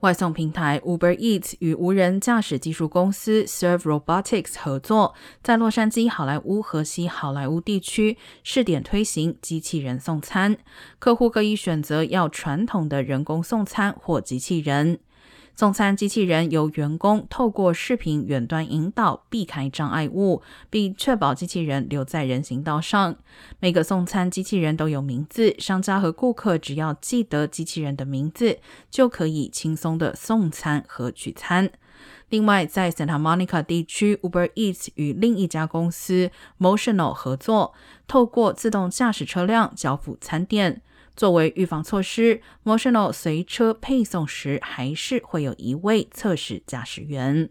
外送平台 Uber Eats 与无人驾驶技术公司 Serve Robotics 合作，在洛杉矶、好莱坞和西好莱坞地区试点推行机器人送餐。客户可以选择要传统的人工送餐或机器人。送餐机器人由员工透过视频远端引导，避开障碍物，并确保机器人留在人行道上。每个送餐机器人都有名字，商家和顾客只要记得机器人的名字，就可以轻松的送餐和取餐。另外，在 Santa Monica 地区，Uber Eats 与另一家公司 Motional 合作，透过自动驾驶车辆交付餐点。作为预防措施，Motional 随车配送时还是会有一位测试驾驶员。